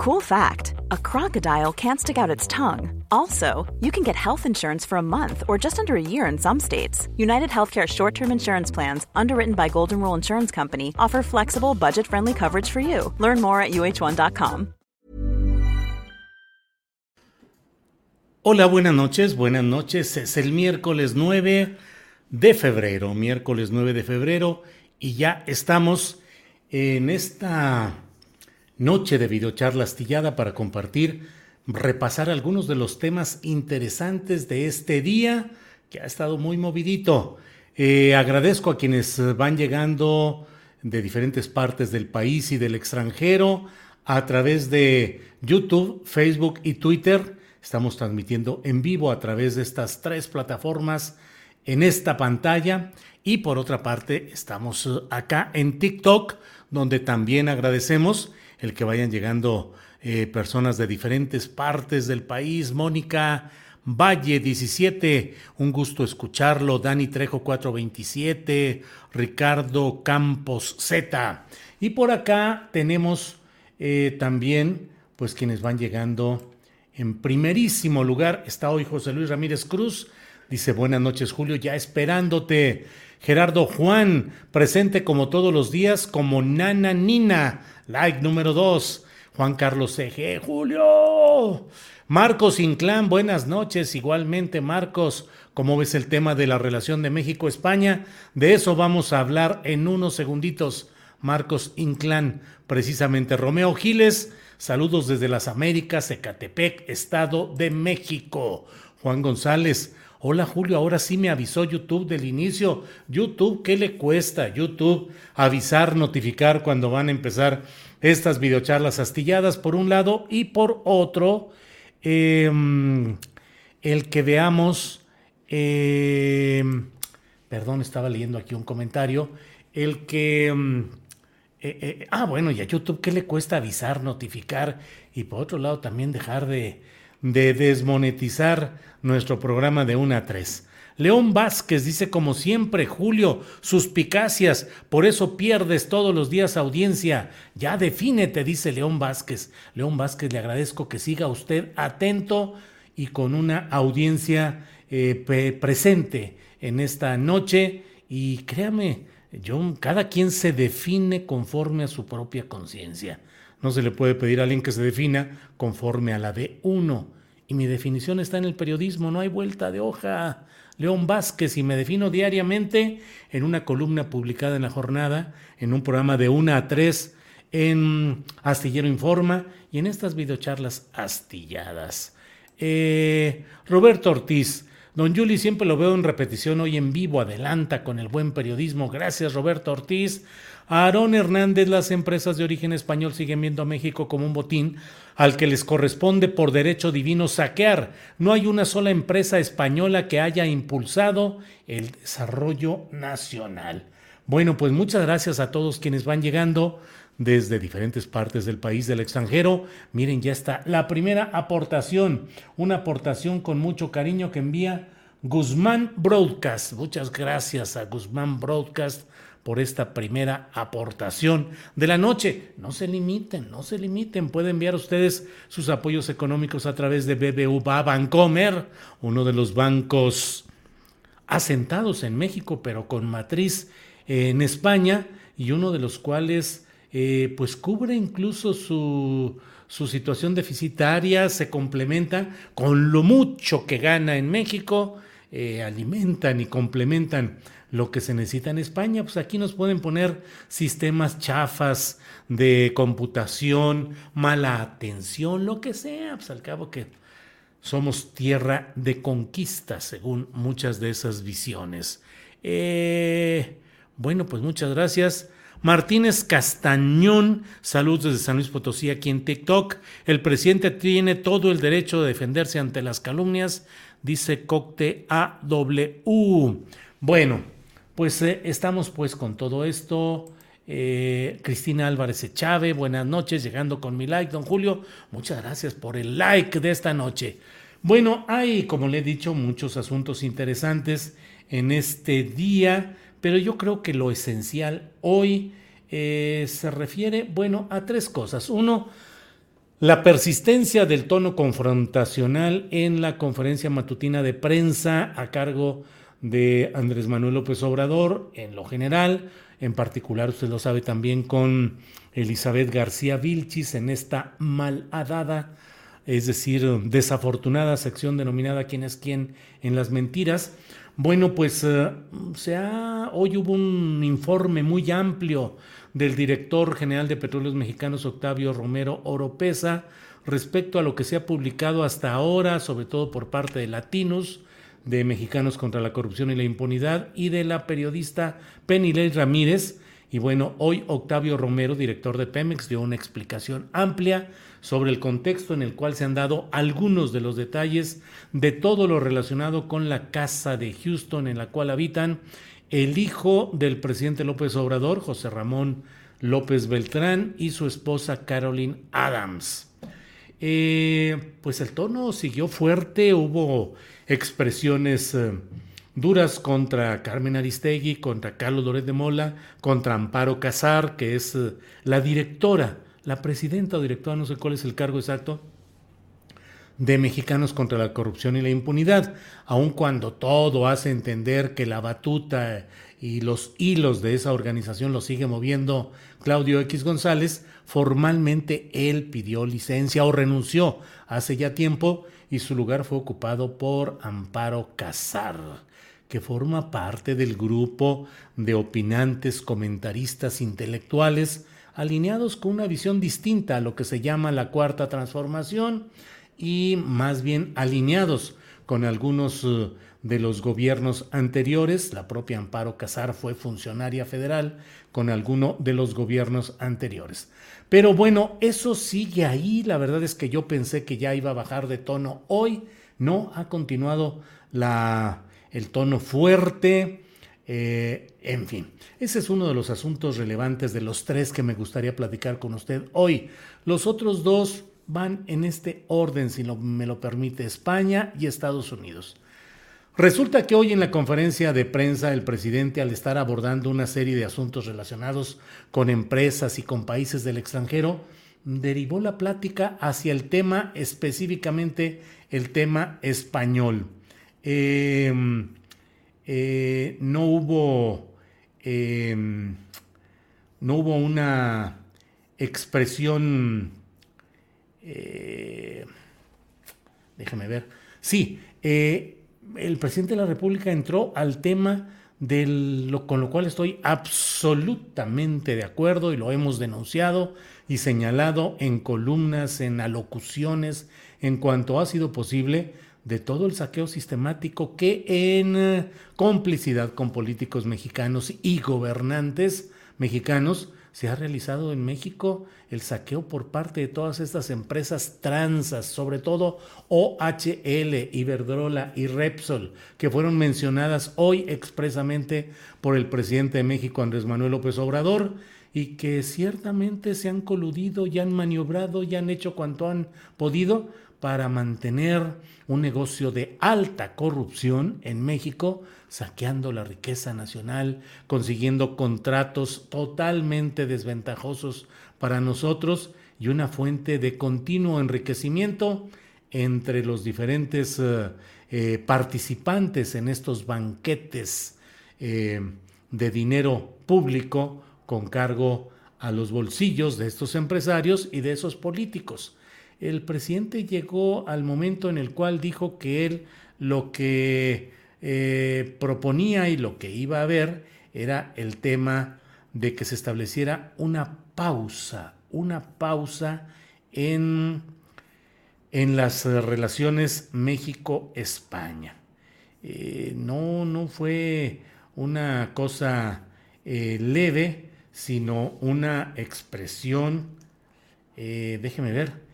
Cool fact a crocodile can't stick out its tongue. Also, you can get health insurance for a month or just under a year in some states. United Healthcare short term insurance plans, underwritten by Golden Rule Insurance Company, offer flexible, budget friendly coverage for you. Learn more at uh1.com. Hola, buenas noches, buenas noches. Es el miércoles 9 de febrero, miércoles 9 de febrero, y ya estamos en esta noche de videocharla astillada para compartir, repasar algunos de los temas interesantes de este día que ha estado muy movidito. Eh, agradezco a quienes van llegando de diferentes partes del país y del extranjero a través de YouTube, Facebook y Twitter. Estamos transmitiendo en vivo a través de estas tres plataformas en esta pantalla y por otra parte estamos acá en TikTok donde también agradecemos el que vayan llegando eh, personas de diferentes partes del país. Mónica Valle 17, un gusto escucharlo. Dani Trejo 427, Ricardo Campos Z. Y por acá tenemos eh, también, pues quienes van llegando en primerísimo lugar. Está hoy José Luis Ramírez Cruz. Dice buenas noches Julio, ya esperándote. Gerardo Juan, presente como todos los días como Nana Nina. Like número 2. Juan Carlos CG. Julio. Marcos Inclán, buenas noches. Igualmente, Marcos, ¿cómo ves el tema de la relación de México-España? De eso vamos a hablar en unos segunditos. Marcos Inclán, precisamente. Romeo Giles, saludos desde las Américas, Ecatepec, Estado de México. Juan González, Hola Julio, ahora sí me avisó YouTube del inicio. YouTube, ¿qué le cuesta? YouTube, avisar, notificar cuando van a empezar estas videocharlas astilladas por un lado y por otro, em, el que veamos, em, perdón, estaba leyendo aquí un comentario, el que... Em, eh, eh, ah, bueno, y a YouTube, ¿qué le cuesta avisar, notificar? Y por otro lado, también dejar de, de desmonetizar nuestro programa de 1 a 3. León Vázquez dice como siempre, Julio, suspicacias, por eso pierdes todos los días audiencia. Ya defínete, dice León Vázquez. León Vázquez, le agradezco que siga usted atento y con una audiencia eh, presente en esta noche. Y créame, yo, cada quien se define conforme a su propia conciencia. No se le puede pedir a alguien que se defina conforme a la de uno. Y mi definición está en el periodismo, no hay vuelta de hoja. León Vázquez y me defino diariamente en una columna publicada en la jornada, en un programa de una a tres en Astillero Informa y en estas videocharlas astilladas. Eh, Roberto Ortiz, Don Juli siempre lo veo en repetición hoy en vivo, adelanta con el buen periodismo. Gracias Roberto Ortiz. Aarón Hernández, las empresas de origen español siguen viendo a México como un botín al que les corresponde por derecho divino saquear. No hay una sola empresa española que haya impulsado el desarrollo nacional. Bueno, pues muchas gracias a todos quienes van llegando desde diferentes partes del país, del extranjero. Miren, ya está la primera aportación, una aportación con mucho cariño que envía Guzmán Broadcast. Muchas gracias a Guzmán Broadcast por esta primera aportación de la noche. No se limiten, no se limiten. Pueden enviar ustedes sus apoyos económicos a través de BBVA Bancomer, uno de los bancos asentados en México, pero con matriz en España, y uno de los cuales eh, pues cubre incluso su, su situación deficitaria, se complementa con lo mucho que gana en México eh, alimentan y complementan lo que se necesita en España, pues aquí nos pueden poner sistemas chafas de computación, mala atención, lo que sea, pues al cabo que somos tierra de conquista, según muchas de esas visiones. Eh, bueno, pues muchas gracias. Martínez Castañón, saludos desde San Luis Potosí aquí en TikTok. El presidente tiene todo el derecho de defenderse ante las calumnias, dice Cocte AW. Bueno, pues eh, estamos pues con todo esto. Eh, Cristina Álvarez Echave, buenas noches, llegando con mi like, don Julio. Muchas gracias por el like de esta noche. Bueno, hay, como le he dicho, muchos asuntos interesantes en este día pero yo creo que lo esencial hoy eh, se refiere, bueno, a tres cosas. Uno, la persistencia del tono confrontacional en la conferencia matutina de prensa a cargo de Andrés Manuel López Obrador en lo general, en particular usted lo sabe también con Elizabeth García Vilchis en esta malhadada, es decir, desafortunada sección denominada quién es quién en las mentiras, bueno, pues eh, se hoy hubo un informe muy amplio del director general de Petróleos Mexicanos, Octavio Romero Oropesa, respecto a lo que se ha publicado hasta ahora, sobre todo por parte de Latinos, de Mexicanos contra la Corrupción y la Impunidad, y de la periodista Penilei Ramírez. Y bueno, hoy Octavio Romero, director de Pemex, dio una explicación amplia sobre el contexto en el cual se han dado algunos de los detalles de todo lo relacionado con la casa de Houston en la cual habitan el hijo del presidente López Obrador, José Ramón López Beltrán, y su esposa Caroline Adams. Eh, pues el tono siguió fuerte, hubo expresiones eh, duras contra Carmen Aristegui, contra Carlos Loret de Mola, contra Amparo Casar, que es eh, la directora la presidenta o directora, no sé cuál es el cargo exacto, de Mexicanos contra la Corrupción y la Impunidad, aun cuando todo hace entender que la batuta y los hilos de esa organización lo sigue moviendo Claudio X González, formalmente él pidió licencia o renunció hace ya tiempo y su lugar fue ocupado por Amparo Casar, que forma parte del grupo de opinantes, comentaristas intelectuales alineados con una visión distinta a lo que se llama la cuarta transformación y más bien alineados con algunos eh, de los gobiernos anteriores. La propia Amparo Casar fue funcionaria federal con alguno de los gobiernos anteriores. Pero bueno, eso sigue ahí. La verdad es que yo pensé que ya iba a bajar de tono. Hoy no ha continuado la, el tono fuerte eh, en fin, ese es uno de los asuntos relevantes de los tres que me gustaría platicar con usted hoy. Los otros dos van en este orden, si me lo permite, España y Estados Unidos. Resulta que hoy en la conferencia de prensa el presidente, al estar abordando una serie de asuntos relacionados con empresas y con países del extranjero, derivó la plática hacia el tema, específicamente el tema español. Eh, eh, no hubo em, no hubo una expresión eh, déjame ver sí eh, el presidente de la república entró al tema lo, con lo cual estoy absolutamente de acuerdo y lo hemos denunciado y señalado en columnas, en alocuciones, en cuanto ha sido posible de todo el saqueo sistemático que en eh, complicidad con políticos mexicanos y gobernantes mexicanos se ha realizado en México el saqueo por parte de todas estas empresas transas, sobre todo OHL, Iberdrola y Repsol, que fueron mencionadas hoy expresamente por el presidente de México, Andrés Manuel López Obrador, y que ciertamente se han coludido y han maniobrado y han hecho cuanto han podido para mantener un negocio de alta corrupción en México, saqueando la riqueza nacional, consiguiendo contratos totalmente desventajosos para nosotros y una fuente de continuo enriquecimiento entre los diferentes eh, eh, participantes en estos banquetes eh, de dinero público con cargo a los bolsillos de estos empresarios y de esos políticos el presidente llegó al momento en el cual dijo que él lo que eh, proponía y lo que iba a haber era el tema de que se estableciera una pausa, una pausa en, en las relaciones México-España. Eh, no, no fue una cosa eh, leve, sino una expresión, déjeme ver,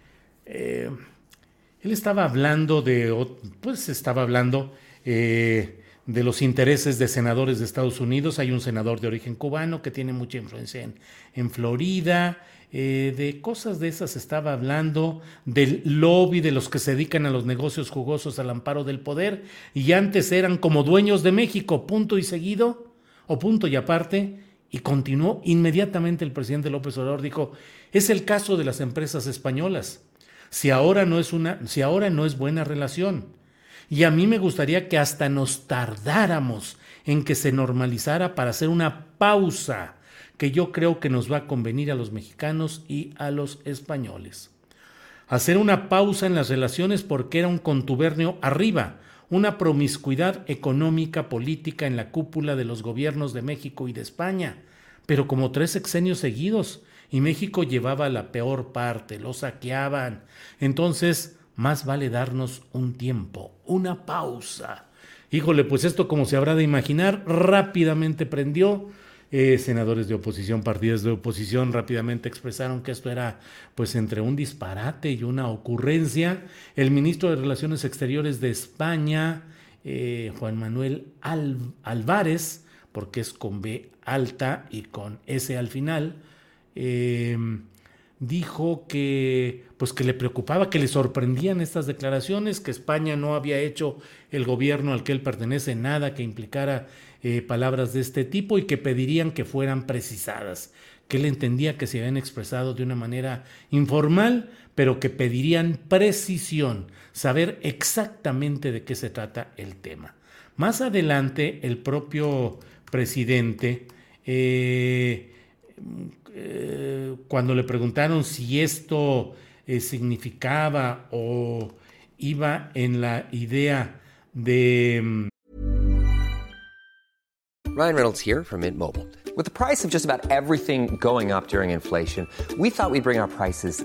él estaba hablando de, pues estaba hablando de los intereses de senadores de Estados Unidos. Hay un senador de origen cubano que tiene mucha influencia en, en Florida. Eh, de cosas de esas estaba hablando, del lobby de los que se dedican a los negocios jugosos al amparo del poder y antes eran como dueños de México, punto y seguido, o punto y aparte, y continuó inmediatamente el presidente López Obrador, dijo, es el caso de las empresas españolas, si ahora no es, una, si ahora no es buena relación. Y a mí me gustaría que hasta nos tardáramos en que se normalizara para hacer una pausa que yo creo que nos va a convenir a los mexicanos y a los españoles. Hacer una pausa en las relaciones porque era un contubernio arriba, una promiscuidad económica política en la cúpula de los gobiernos de México y de España, pero como tres sexenios seguidos, y México llevaba la peor parte, lo saqueaban. Entonces, más vale darnos un tiempo, una pausa. Híjole, pues esto como se habrá de imaginar, rápidamente prendió eh, senadores de oposición, partidos de oposición rápidamente expresaron que esto era pues entre un disparate y una ocurrencia. El ministro de Relaciones Exteriores de España, eh, Juan Manuel Álvarez, porque es con B alta y con S al final, eh, dijo que pues que le preocupaba, que le sorprendían estas declaraciones, que España no había hecho el gobierno al que él pertenece nada que implicara eh, palabras de este tipo y que pedirían que fueran precisadas, que él entendía que se habían expresado de una manera informal, pero que pedirían precisión, saber exactamente de qué se trata el tema. Más adelante, el propio presidente, eh, eh, cuando le preguntaron si esto significaba o iba en la idea de mm, Ryan Reynolds here from Mint Mobile. With the price of just about everything going up during inflation, we thought we'd bring our prices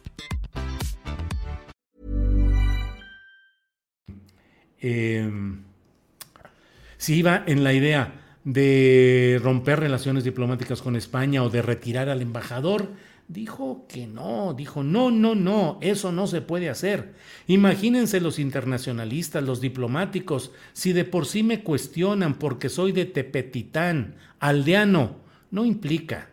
eh, si iba en la idea de romper relaciones diplomáticas con España o de retirar al embajador, dijo que no, dijo no, no, no, eso no se puede hacer. Imagínense los internacionalistas, los diplomáticos, si de por sí me cuestionan porque soy de Tepetitán, aldeano, no implica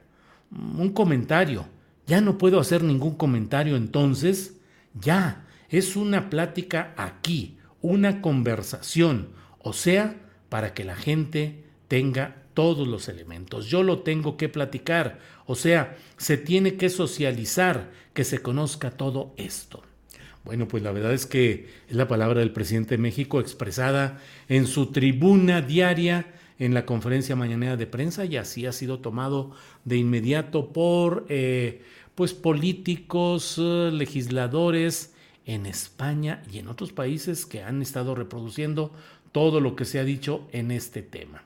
un comentario. Ya no puedo hacer ningún comentario entonces, ya, es una plática aquí, una conversación, o sea, para que la gente tenga todos los elementos. Yo lo tengo que platicar, o sea, se tiene que socializar, que se conozca todo esto. Bueno, pues la verdad es que es la palabra del presidente de México expresada en su tribuna diaria en la conferencia mañanera de prensa y así ha sido tomado de inmediato por eh, pues políticos, eh, legisladores, en España y en otros países que han estado reproduciendo todo lo que se ha dicho en este tema.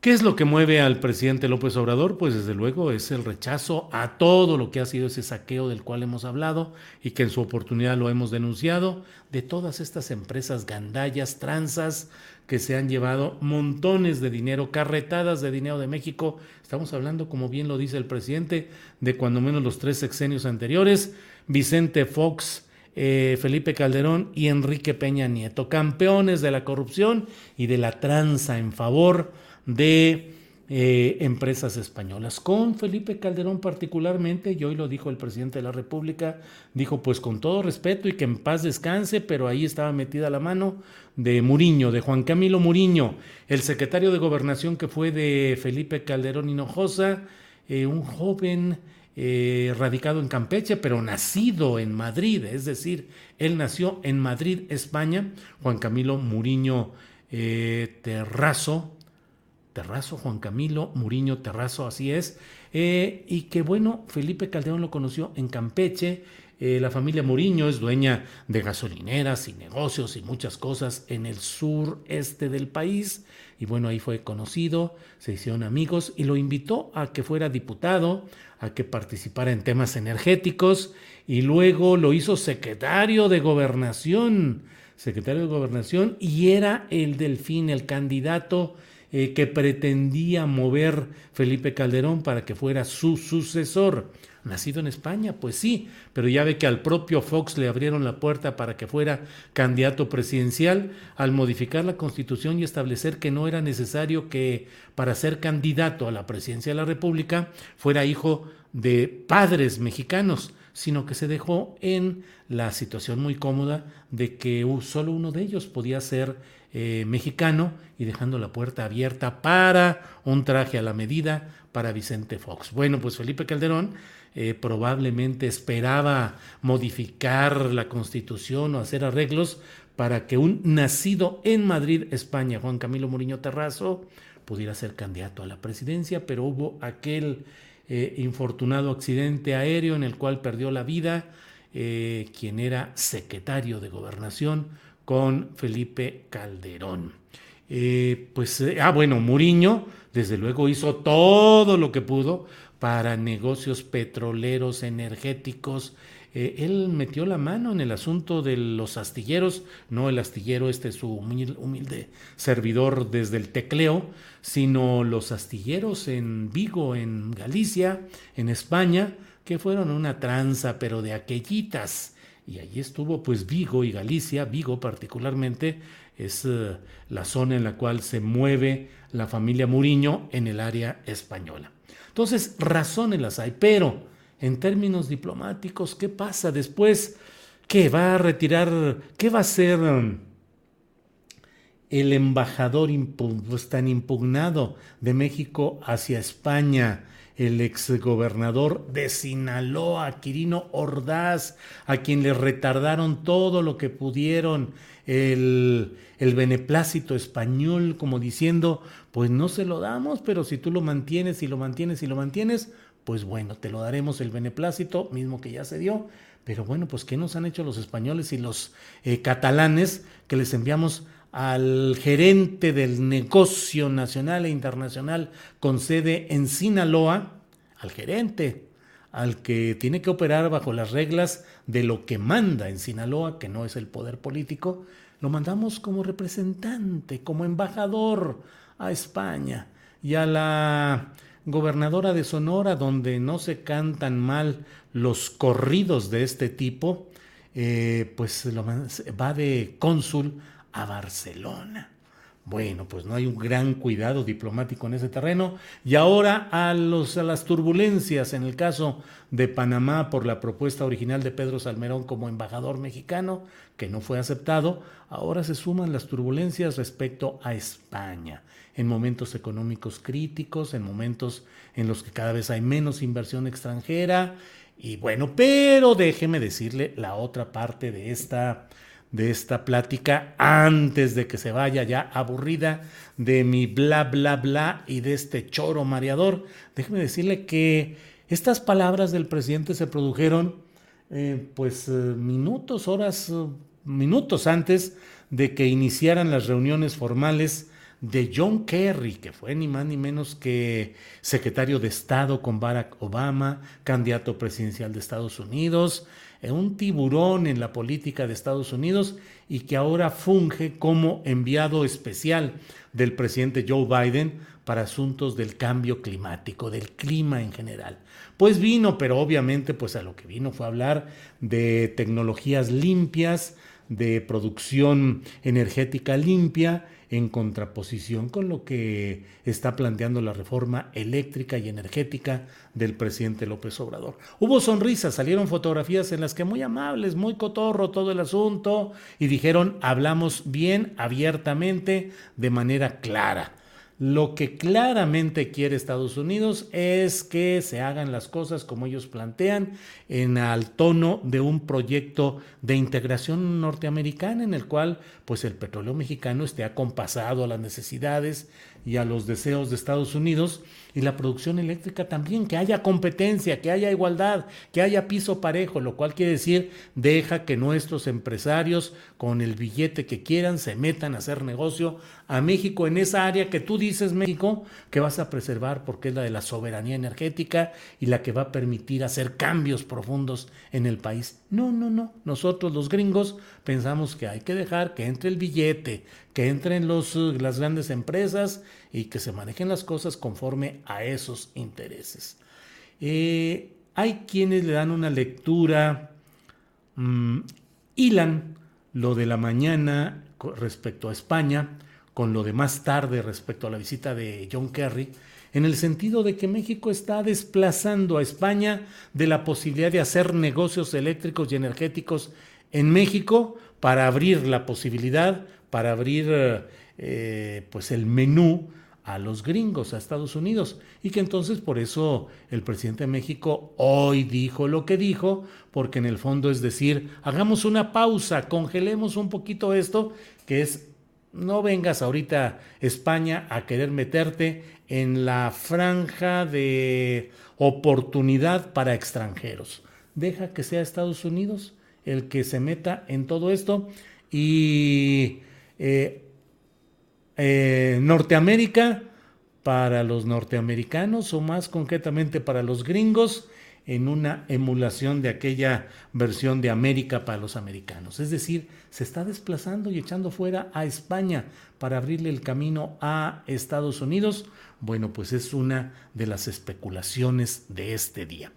¿Qué es lo que mueve al presidente López Obrador? Pues desde luego es el rechazo a todo lo que ha sido ese saqueo del cual hemos hablado y que en su oportunidad lo hemos denunciado, de todas estas empresas gandallas, tranzas, que se han llevado montones de dinero, carretadas de dinero de México. Estamos hablando, como bien lo dice el presidente, de cuando menos los tres sexenios anteriores, Vicente Fox, eh, Felipe Calderón y Enrique Peña Nieto, campeones de la corrupción y de la tranza en favor de eh, empresas españolas. Con Felipe Calderón particularmente, y hoy lo dijo el presidente de la República, dijo pues con todo respeto y que en paz descanse, pero ahí estaba metida la mano de Muriño, de Juan Camilo Muriño, el secretario de gobernación que fue de Felipe Calderón Hinojosa, eh, un joven eh, radicado en Campeche, pero nacido en Madrid, es decir, él nació en Madrid, España, Juan Camilo Muriño Terrazo, Terrazo, Juan Camilo Muriño Terrazo, así es. Eh, y que bueno, Felipe Calderón lo conoció en Campeche. Eh, la familia Muriño es dueña de gasolineras y negocios y muchas cosas en el sureste del país. Y bueno, ahí fue conocido, se hicieron amigos y lo invitó a que fuera diputado, a que participara en temas energéticos y luego lo hizo secretario de gobernación, secretario de gobernación y era el delfín, el candidato eh, que pretendía mover Felipe Calderón para que fuera su sucesor. Nacido en España, pues sí, pero ya ve que al propio Fox le abrieron la puerta para que fuera candidato presidencial al modificar la constitución y establecer que no era necesario que para ser candidato a la presidencia de la República fuera hijo de padres mexicanos, sino que se dejó en la situación muy cómoda de que solo uno de ellos podía ser eh, mexicano y dejando la puerta abierta para un traje a la medida para Vicente Fox. Bueno, pues Felipe Calderón eh, probablemente esperaba modificar la constitución o hacer arreglos para que un nacido en Madrid, España, Juan Camilo Muriño Terrazo, pudiera ser candidato a la presidencia, pero hubo aquel eh, infortunado accidente aéreo en el cual perdió la vida quien era secretario de gobernación, con Felipe Calderón. Eh, pues, eh, ah, bueno, Muriño, desde luego, hizo todo lo que pudo para negocios petroleros, energéticos. Eh, él metió la mano en el asunto de los astilleros, no el astillero, este es su humilde servidor desde el tecleo, sino los astilleros en Vigo, en Galicia, en España, que fueron una tranza, pero de aquellitas y allí estuvo pues Vigo y Galicia, Vigo particularmente es eh, la zona en la cual se mueve la familia Muriño en el área española. Entonces, razones las hay, pero en términos diplomáticos, ¿qué pasa después? ¿Qué va a retirar? ¿Qué va a hacer um, el embajador tan impugnado de México hacia España? el exgobernador de Sinaloa, Quirino Ordaz, a quien le retardaron todo lo que pudieron el, el beneplácito español, como diciendo, pues no se lo damos, pero si tú lo mantienes y lo mantienes y lo mantienes, pues bueno, te lo daremos el beneplácito, mismo que ya se dio. Pero bueno, pues ¿qué nos han hecho los españoles y los eh, catalanes que les enviamos al gerente del negocio nacional e internacional con sede en Sinaloa, al gerente, al que tiene que operar bajo las reglas de lo que manda en Sinaloa, que no es el poder político, lo mandamos como representante, como embajador a España y a la gobernadora de Sonora, donde no se cantan mal los corridos de este tipo, eh, pues va de cónsul a Barcelona. Bueno, pues no hay un gran cuidado diplomático en ese terreno. Y ahora a, los, a las turbulencias en el caso de Panamá por la propuesta original de Pedro Salmerón como embajador mexicano, que no fue aceptado, ahora se suman las turbulencias respecto a España, en momentos económicos críticos, en momentos en los que cada vez hay menos inversión extranjera. Y bueno, pero déjeme decirle la otra parte de esta de esta plática antes de que se vaya ya aburrida de mi bla bla bla y de este choro mareador. Déjeme decirle que estas palabras del presidente se produjeron eh, pues eh, minutos, horas, eh, minutos antes de que iniciaran las reuniones formales de John Kerry, que fue ni más ni menos que secretario de Estado con Barack Obama, candidato presidencial de Estados Unidos, un tiburón en la política de Estados Unidos y que ahora funge como enviado especial del presidente Joe Biden para asuntos del cambio climático, del clima en general. Pues vino, pero obviamente pues a lo que vino fue a hablar de tecnologías limpias, de producción energética limpia en contraposición con lo que está planteando la reforma eléctrica y energética del presidente López Obrador. Hubo sonrisas, salieron fotografías en las que muy amables, muy cotorro todo el asunto y dijeron hablamos bien, abiertamente, de manera clara. Lo que claramente quiere Estados Unidos es que se hagan las cosas como ellos plantean, en al tono de un proyecto de integración norteamericana en el cual pues el petróleo mexicano esté acompasado a las necesidades y a los deseos de Estados Unidos y la producción eléctrica también, que haya competencia, que haya igualdad, que haya piso parejo, lo cual quiere decir deja que nuestros empresarios con el billete que quieran se metan a hacer negocio a México en esa área que tú dices México que vas a preservar porque es la de la soberanía energética y la que va a permitir hacer cambios profundos en el país. No, no, no, nosotros los gringos pensamos que hay que dejar que entre el billete, que entren los, las grandes empresas y que se manejen las cosas conforme a esos intereses. Eh, hay quienes le dan una lectura, mm, hilan lo de la mañana respecto a España con lo de más tarde respecto a la visita de John Kerry, en el sentido de que México está desplazando a España de la posibilidad de hacer negocios eléctricos y energéticos en México para abrir la posibilidad, para abrir eh, pues el menú a los gringos, a Estados Unidos, y que entonces por eso el presidente de México hoy dijo lo que dijo, porque en el fondo es decir, hagamos una pausa, congelemos un poquito esto, que es, no vengas ahorita España a querer meterte en la franja de oportunidad para extranjeros. Deja que sea Estados Unidos el que se meta en todo esto y eh, eh, Norteamérica para los norteamericanos o más concretamente para los gringos en una emulación de aquella versión de América para los americanos. Es decir, se está desplazando y echando fuera a España para abrirle el camino a Estados Unidos. Bueno, pues es una de las especulaciones de este día.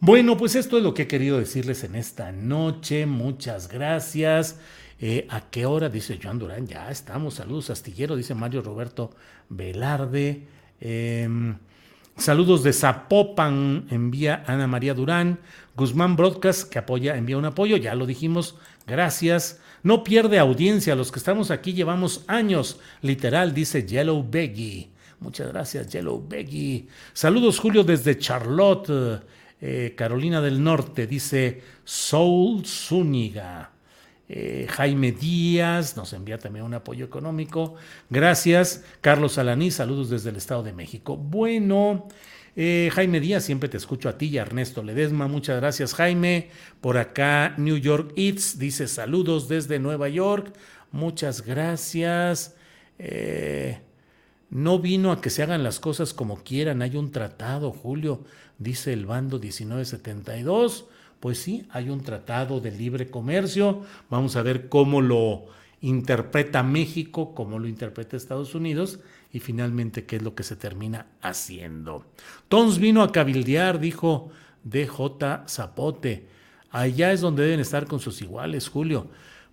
Bueno, pues esto es lo que he querido decirles en esta noche. Muchas gracias. Eh, ¿A qué hora? Dice Joan Durán. Ya estamos. Saludos, astillero. Dice Mario Roberto Velarde. Em, saludos de Zapopan. Envía Ana María Durán. Guzmán Broadcast, que apoya, envía un apoyo. Ya lo dijimos. Gracias. No pierde audiencia. Los que estamos aquí llevamos años. Literal, dice Yellow Beggy. Muchas gracias, Yellow Beggy. Saludos, Julio, desde Charlotte, eh, Carolina del Norte. Dice Soul Zúñiga. Eh, Jaime Díaz nos envía también un apoyo económico. Gracias. Carlos Alaní, saludos desde el Estado de México. Bueno, eh, Jaime Díaz, siempre te escucho a ti y a Ernesto Ledesma. Muchas gracias, Jaime. Por acá, New York Eats dice saludos desde Nueva York. Muchas gracias. Eh, no vino a que se hagan las cosas como quieran. Hay un tratado, Julio, dice el bando 1972 pues sí, hay un tratado de libre comercio, vamos a ver cómo lo interpreta México, cómo lo interpreta Estados Unidos y finalmente qué es lo que se termina haciendo. Tons vino a cabildear, dijo DJ Zapote. Allá es donde deben estar con sus iguales, Julio.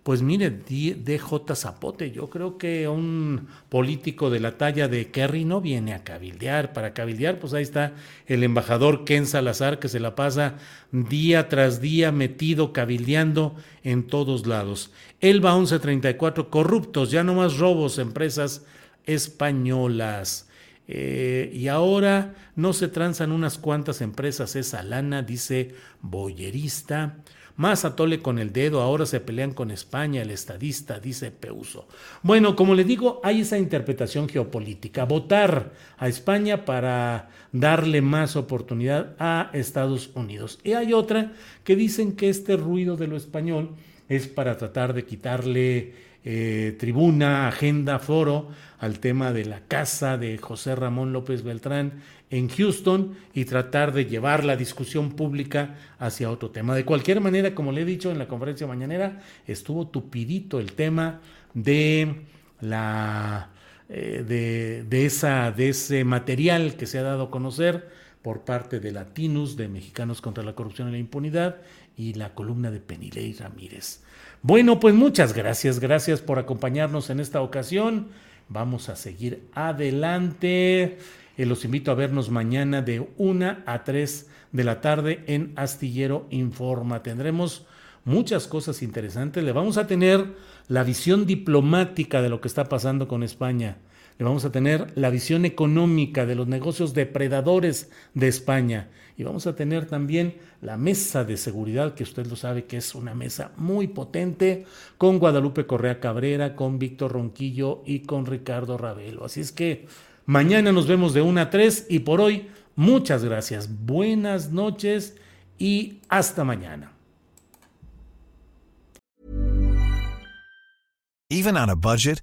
Pues mire, DJ Zapote, yo creo que un político de la talla de Kerry no viene a cabildear. Para cabildear, pues ahí está el embajador Ken Salazar que se la pasa día tras día metido cabildeando en todos lados. Elba 1134, corruptos, ya no más robos, empresas españolas. Eh, y ahora no se transan unas cuantas empresas esa lana, dice Boyerista. Más atole con el dedo, ahora se pelean con España, el estadista, dice Peuso. Bueno, como le digo, hay esa interpretación geopolítica. Votar a España para darle más oportunidad a Estados Unidos. Y hay otra que dicen que este ruido de lo español es para tratar de quitarle eh, tribuna, agenda, foro al tema de la casa de José Ramón López Beltrán en Houston y tratar de llevar la discusión pública hacia otro tema. De cualquier manera, como le he dicho en la conferencia mañanera, estuvo tupidito el tema de la eh, de, esa, de ese material que se ha dado a conocer por parte de Latinos, de Mexicanos contra la Corrupción y la Impunidad, y la columna de Penilei Ramírez. Bueno, pues muchas gracias, gracias por acompañarnos en esta ocasión. Vamos a seguir adelante. Eh, los invito a vernos mañana de 1 a 3 de la tarde en Astillero Informa. Tendremos muchas cosas interesantes. Le vamos a tener la visión diplomática de lo que está pasando con España. Le vamos a tener la visión económica de los negocios depredadores de España. Y vamos a tener también la mesa de seguridad, que usted lo sabe que es una mesa muy potente, con Guadalupe Correa Cabrera, con Víctor Ronquillo y con Ricardo Ravelo. Así es que mañana nos vemos de 1 a 3 y por hoy muchas gracias. Buenas noches y hasta mañana. Even on a budget,